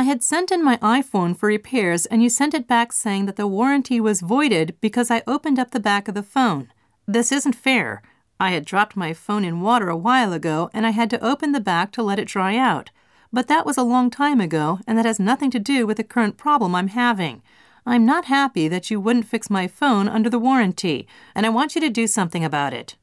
I had sent in my iPhone for repairs and you sent it back saying that the warranty was voided because I opened up the back of the phone. This isn't fair. I had dropped my phone in water a while ago and I had to open the back to let it dry out. But that was a long time ago and that has nothing to do with the current problem I'm having. I'm not happy that you wouldn't fix my phone under the warranty, and I want you to do something about it.